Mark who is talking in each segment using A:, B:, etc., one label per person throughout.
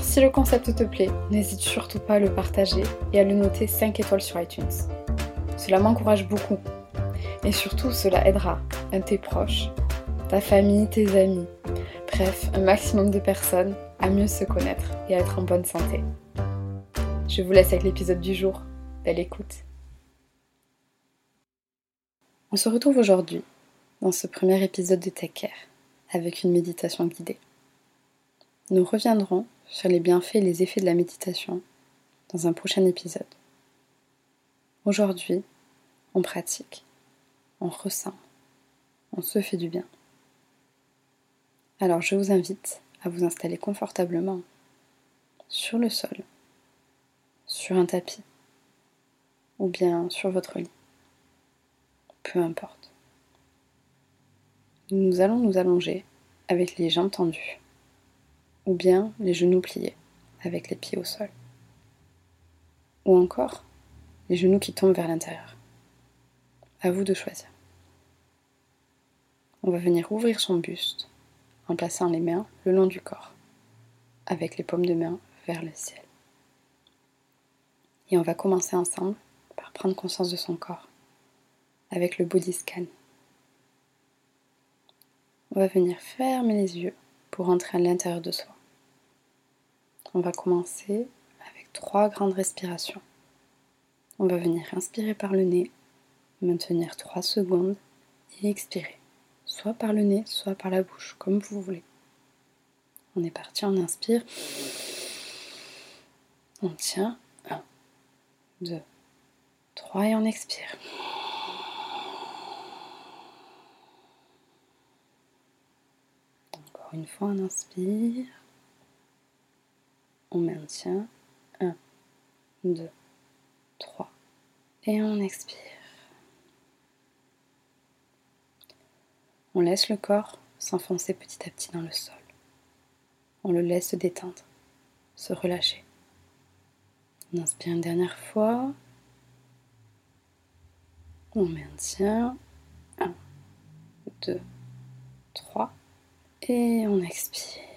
A: Si le concept te plaît, n'hésite surtout pas à le partager et à le noter 5 étoiles sur iTunes. Cela m'encourage beaucoup. Et surtout, cela aidera tes proches, ta famille, tes amis, bref, un maximum de personnes à mieux se connaître et à être en bonne santé. Je vous laisse avec l'épisode du jour. Belle écoute. On se retrouve aujourd'hui dans ce premier épisode de Take Care avec une méditation guidée. Nous reviendrons sur les bienfaits et les effets de la méditation dans un prochain épisode. Aujourd'hui, on pratique, on ressent, on se fait du bien. Alors je vous invite à vous installer confortablement sur le sol, sur un tapis ou bien sur votre lit. Peu importe. Nous allons nous allonger avec les jambes tendues ou bien les genoux pliés avec les pieds au sol. Ou encore les genoux qui tombent vers l'intérieur. À vous de choisir. On va venir ouvrir son buste en plaçant les mains le long du corps, avec les paumes de main vers le ciel. Et on va commencer ensemble par prendre conscience de son corps, avec le body scan. On va venir fermer les yeux pour entrer à l'intérieur de soi. On va commencer avec trois grandes respirations. On va venir inspirer par le nez, maintenir 3 secondes et expirer soit par le nez, soit par la bouche, comme vous voulez. On est parti, on inspire. On tient. 1, 2, 3 et on expire. Encore une fois, on inspire. On maintient. 1, 2, 3 et on expire. On laisse le corps s'enfoncer petit à petit dans le sol. On le laisse se détendre, se relâcher. On inspire une dernière fois. On maintient. 1, 2, 3. Et on expire.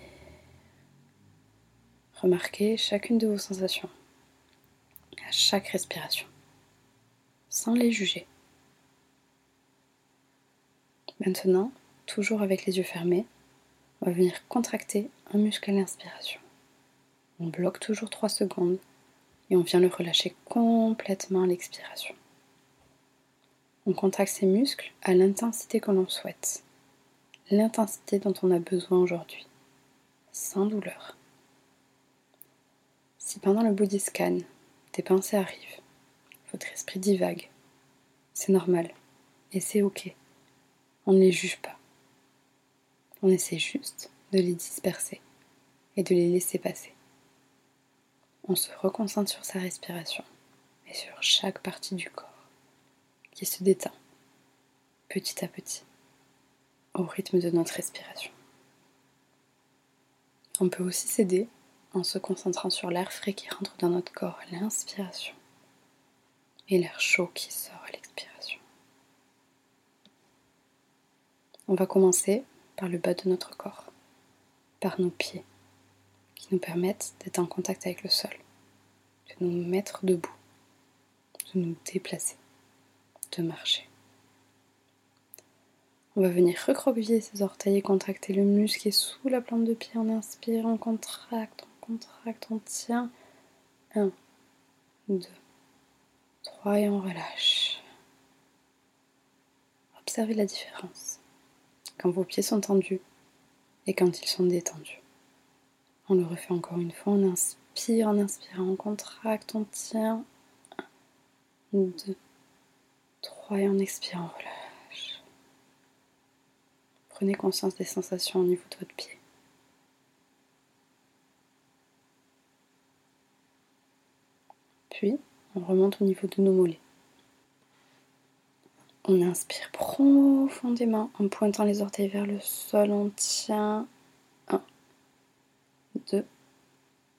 A: Remarquez chacune de vos sensations à chaque respiration, sans les juger. Maintenant, toujours avec les yeux fermés, on va venir contracter un muscle à l'inspiration. On bloque toujours 3 secondes et on vient le relâcher complètement à l'expiration. On contracte ces muscles à l'intensité que l'on souhaite, l'intensité dont on a besoin aujourd'hui, sans douleur. Si pendant le body scan, des pensées arrivent, votre esprit divague, c'est normal et c'est ok. On ne les juge pas. On essaie juste de les disperser et de les laisser passer. On se reconcentre sur sa respiration et sur chaque partie du corps qui se détend petit à petit au rythme de notre respiration. On peut aussi s'aider en se concentrant sur l'air frais qui rentre dans notre corps à l'inspiration et l'air chaud qui sort à l'expiration. On va commencer par le bas de notre corps, par nos pieds, qui nous permettent d'être en contact avec le sol, de nous mettre debout, de nous déplacer, de marcher. On va venir recroqueviller ses orteils et contracter le muscle qui est sous la plante de pied. On inspire, on contracte, on contracte, on tient. 1, 2, 3 et on relâche. Observez la différence quand vos pieds sont tendus et quand ils sont détendus. On le refait encore une fois, on inspire, en inspirant, on contracte, on tient. 1, 2, 3 et on expire, on relâche. Prenez conscience des sensations au niveau de votre pied. On remonte au niveau de nos mollets. On inspire profondément en pointant les orteils vers le sol. On tient. 1, 2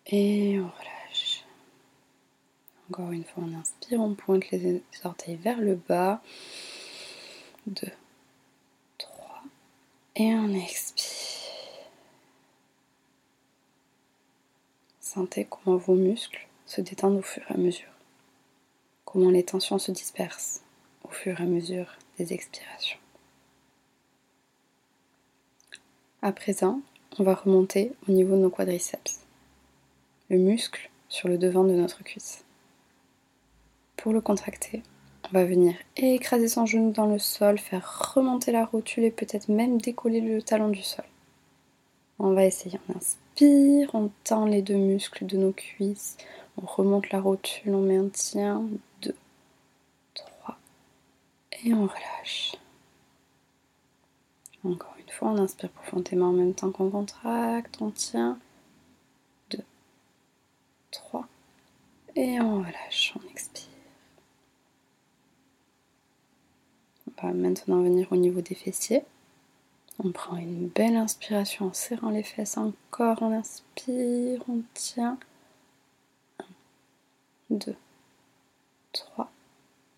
A: et on relâche. Encore une fois, on inspire, on pointe les orteils vers le bas. 2, 3 et on expire. Sentez comment vos muscles se détendent au fur et à mesure. Comment les tensions se dispersent au fur et à mesure des expirations. À présent, on va remonter au niveau de nos quadriceps, le muscle sur le devant de notre cuisse. Pour le contracter, on va venir écraser son genou dans le sol, faire remonter la rotule et peut-être même décoller le talon du sol. On va essayer, on inspire, on tend les deux muscles de nos cuisses, on remonte la rotule, on maintient. 2, 3. Et on relâche. Encore une fois, on inspire profondément en même temps qu'on contracte. On tient. 2, 3. Et on relâche, on expire. On va maintenant venir au niveau des fessiers. On prend une belle inspiration en serrant les fesses. Encore, on inspire, on tient. 2, 3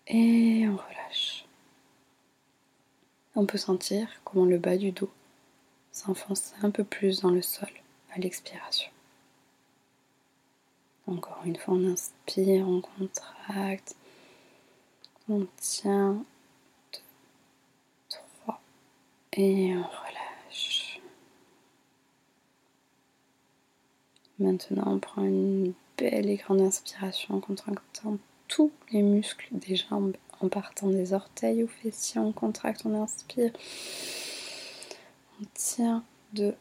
A: et on relâche. On peut sentir comment le bas du dos s'enfonce un peu plus dans le sol à l'expiration. Encore une fois, on inspire, on contracte, on tient, 2, 3 et on relâche. Maintenant, on prend une belle et grande inspiration en contractant tous les muscles des jambes en partant des orteils aux fessiers. On contracte, on inspire. On tient 2,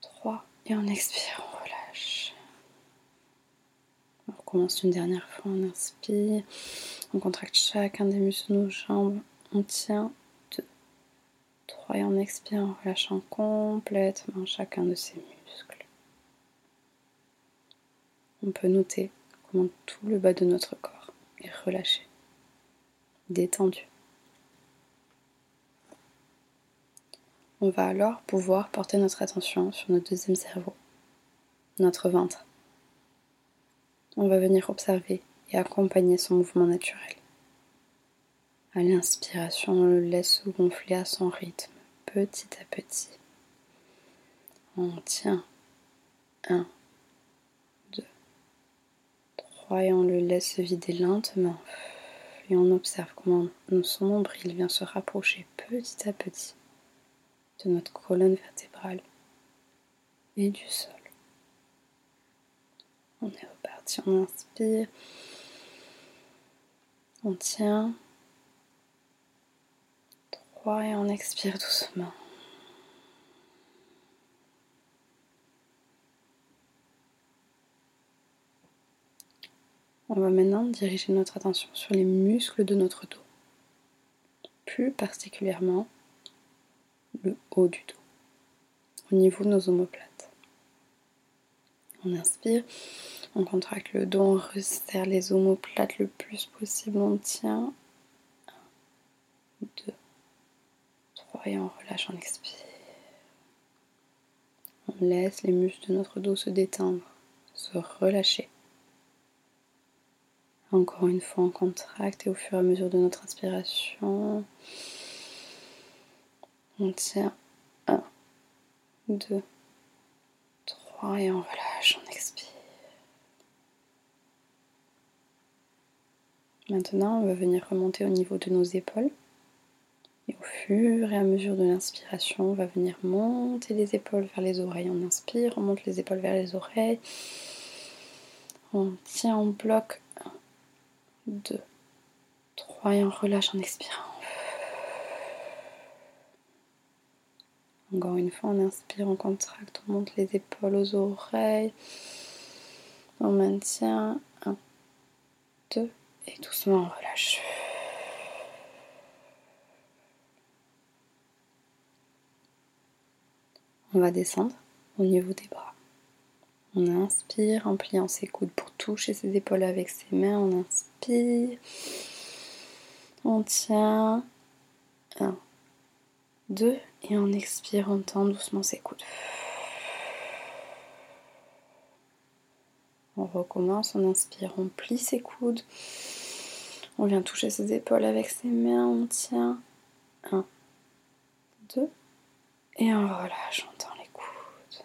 A: 3 et on expire, on relâche. On recommence une dernière fois, on inspire. On contracte chacun des muscles de nos jambes. On tient 2, 3 et on expire en relâchant complètement chacun de ces muscles on peut noter tout le bas de notre corps est relâché, détendu. On va alors pouvoir porter notre attention sur notre deuxième cerveau, notre ventre. On va venir observer et accompagner son mouvement naturel. À l'inspiration, on le laisse se gonfler à son rythme, petit à petit. On tient. Et on le laisse se vider lentement. Et on observe comment son nombril vient se rapprocher petit à petit de notre colonne vertébrale et du sol. On est reparti, on inspire, on tient. Trois et on expire doucement. On va maintenant diriger notre attention sur les muscles de notre dos, plus particulièrement le haut du dos, au niveau de nos omoplates. On inspire, on contracte le dos, on resserre les omoplates le plus possible, on tient. 1, 2, 3 et on relâche, on expire. On laisse les muscles de notre dos se détendre, se relâcher. Encore une fois, on contracte et au fur et à mesure de notre inspiration, on tient 1, 2, 3 et on relâche, on expire. Maintenant, on va venir remonter au niveau de nos épaules. Et au fur et à mesure de l'inspiration, on va venir monter les épaules vers les oreilles. On inspire, on monte les épaules vers les oreilles. On tient, on bloque 2, 3 et on relâche en expirant. Encore une fois, on inspire, on contracte, on monte les épaules aux oreilles. On maintient. 1, 2 et doucement on relâche. On va descendre au niveau des bras. On inspire en pliant ses coudes pour toucher ses épaules avec ses mains. On inspire. On tient. 1, 2 et on expire, on tend doucement ses coudes. On recommence, on inspire, on plie ses coudes. On vient toucher ses épaules avec ses mains, on tient. 1, 2 et on relâche, on tend les coudes.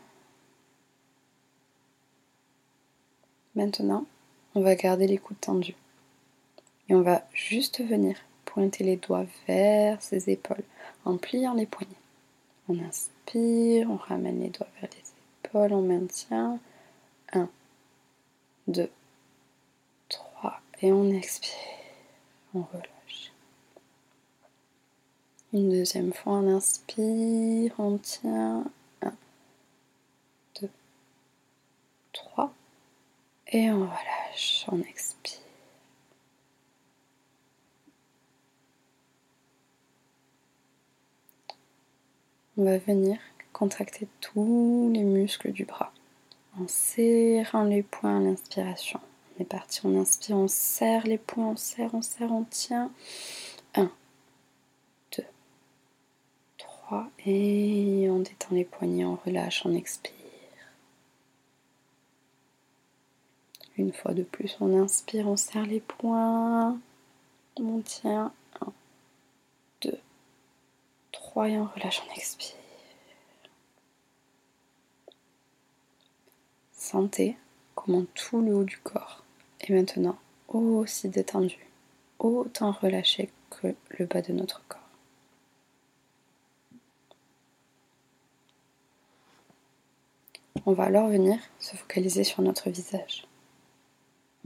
A: Maintenant, on va garder les coudes tendus. Et on va juste venir pointer les doigts vers ses épaules en pliant les poignets. On inspire, on ramène les doigts vers les épaules, on maintient. 1, 2, 3 et on expire. On relâche. Une deuxième fois, on inspire, on tient. 1, 2, 3 et on relâche, on expire. on va venir contracter tous les muscles du bras en serrant les poings à l'inspiration. On est parti, on inspire, on serre les poings, on serre, on serre, on tient. 1, 2, 3 et on détend les poignets, on relâche, on expire. Une fois de plus, on inspire, on serre les poings, on tient. et on relâche, on expire. Sentez comment tout le haut du corps est maintenant aussi détendu, autant relâché que le bas de notre corps. On va alors venir se focaliser sur notre visage.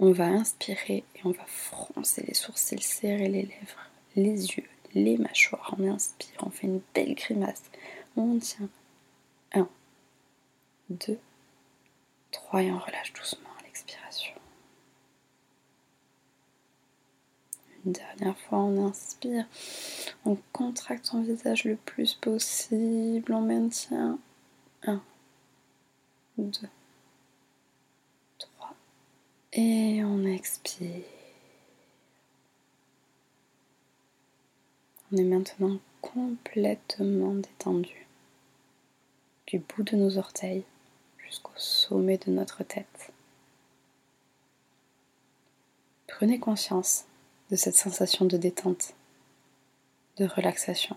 A: On va inspirer et on va froncer les sourcils, serrer les lèvres, les yeux, les mâchoires. On inspire, on fait une belle grimace. On tient. 1, 2, 3 et on relâche doucement l'expiration. Une dernière fois, on inspire. On contracte son visage le plus possible. On maintient. 1, 2, 3 et on expire. On est maintenant complètement détendu, du bout de nos orteils jusqu'au sommet de notre tête. Prenez conscience de cette sensation de détente, de relaxation,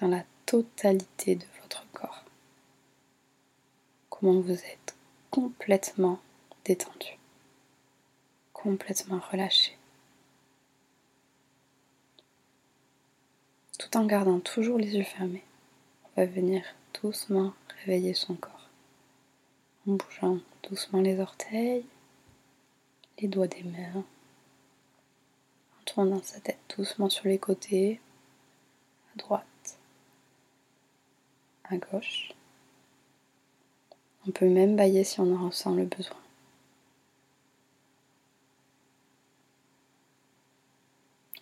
A: dans la totalité de votre corps. Comment vous êtes complètement détendu, complètement relâché. tout en gardant toujours les yeux fermés. On va venir doucement réveiller son corps en bougeant doucement les orteils, les doigts des mains, en tournant sa tête doucement sur les côtés, à droite, à gauche. On peut même bailler si on en ressent le besoin.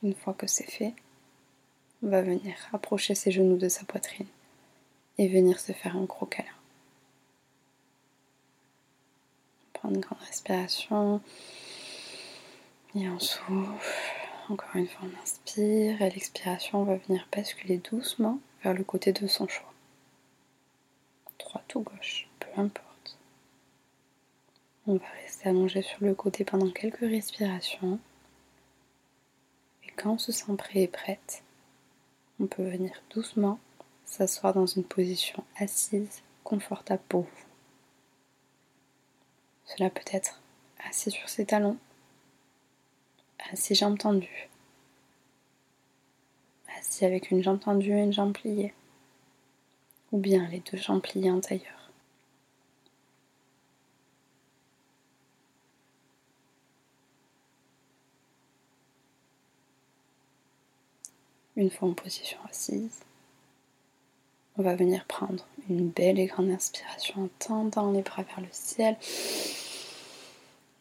A: Une fois que c'est fait, on va venir approcher ses genoux de sa poitrine et venir se faire un gros câlin. On prend une grande respiration et on souffle. Encore une fois, on inspire et l'expiration, on va venir basculer doucement vers le côté de son choix. Droite ou gauche, peu importe. On va rester allongé sur le côté pendant quelques respirations. Quand on se sent prêt et prête, on peut venir doucement s'asseoir dans une position assise confortable pour vous. Cela peut être assis sur ses talons, assis jambes tendues, assis avec une jambe tendue et une jambe pliée, ou bien les deux jambes pliées en tailleur. Une fois en position assise, on va venir prendre une belle et grande inspiration en tendant les bras vers le ciel.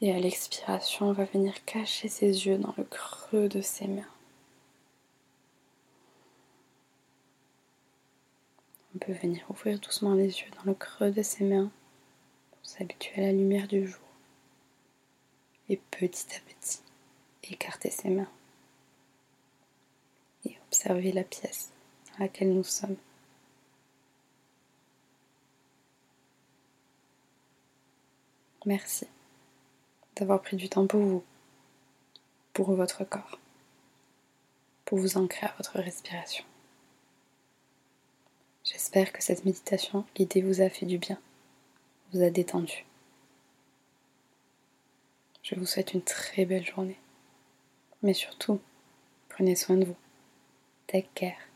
A: Et à l'expiration, on va venir cacher ses yeux dans le creux de ses mains. On peut venir ouvrir doucement les yeux dans le creux de ses mains pour s'habituer à la lumière du jour. Et petit à petit, écarter ses mains observer la pièce dans laquelle nous sommes. Merci d'avoir pris du temps pour vous, pour votre corps, pour vous ancrer à votre respiration. J'espère que cette méditation guidée vous a fait du bien, vous a détendu. Je vous souhaite une très belle journée. Mais surtout, prenez soin de vous. Take care.